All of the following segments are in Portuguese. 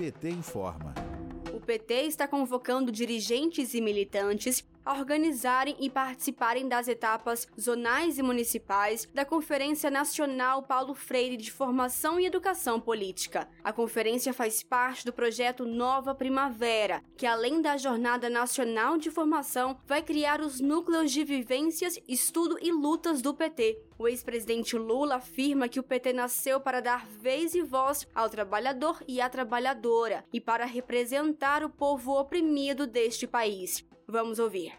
PT informa. O PT está convocando dirigentes e militantes a organizarem e participarem das etapas zonais e municipais da Conferência Nacional Paulo Freire de Formação e Educação Política. A conferência faz parte do projeto Nova Primavera, que além da Jornada Nacional de Formação, vai criar os núcleos de vivências, estudo e lutas do PT. O ex-presidente Lula afirma que o PT nasceu para dar vez e voz ao trabalhador e à trabalhadora e para representar o povo oprimido deste país. Vamos ouvir.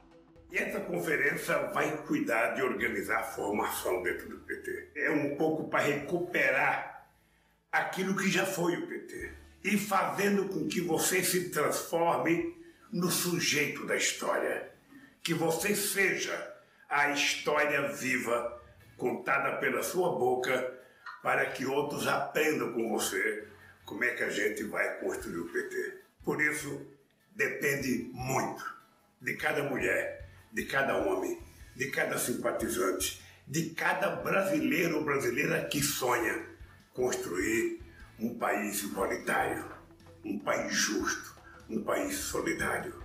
E essa conferência vai cuidar de organizar a formação dentro do PT. É um pouco para recuperar aquilo que já foi o PT e fazendo com que você se transforme no sujeito da história. Que você seja a história viva contada pela sua boca para que outros aprendam com você como é que a gente vai construir o PT. Por isso, depende muito de cada mulher, de cada homem, de cada simpatizante, de cada brasileiro ou brasileira que sonha construir um país igualitário, um país justo, um país solidário.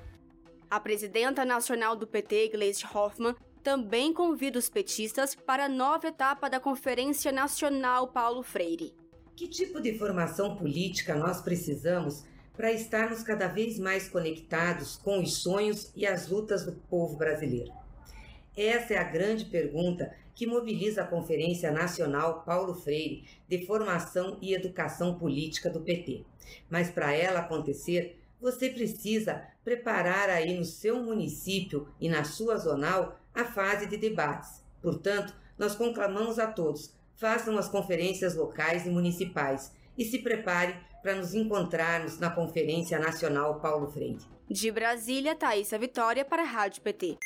A presidenta nacional do PT, Gleisi Hoffmann, também convida os petistas para a nova etapa da Conferência Nacional Paulo Freire. Que tipo de formação política nós precisamos para estarmos cada vez mais conectados com os sonhos e as lutas do povo brasileiro? Essa é a grande pergunta que mobiliza a Conferência Nacional Paulo Freire de Formação e Educação Política do PT. Mas para ela acontecer, você precisa preparar aí no seu município e na sua zonal a fase de debates. Portanto, nós conclamamos a todos, façam as conferências locais e municipais e se prepare para nos encontrarmos na Conferência Nacional Paulo Freire. De Brasília, Thaisa Vitória para a Rádio PT.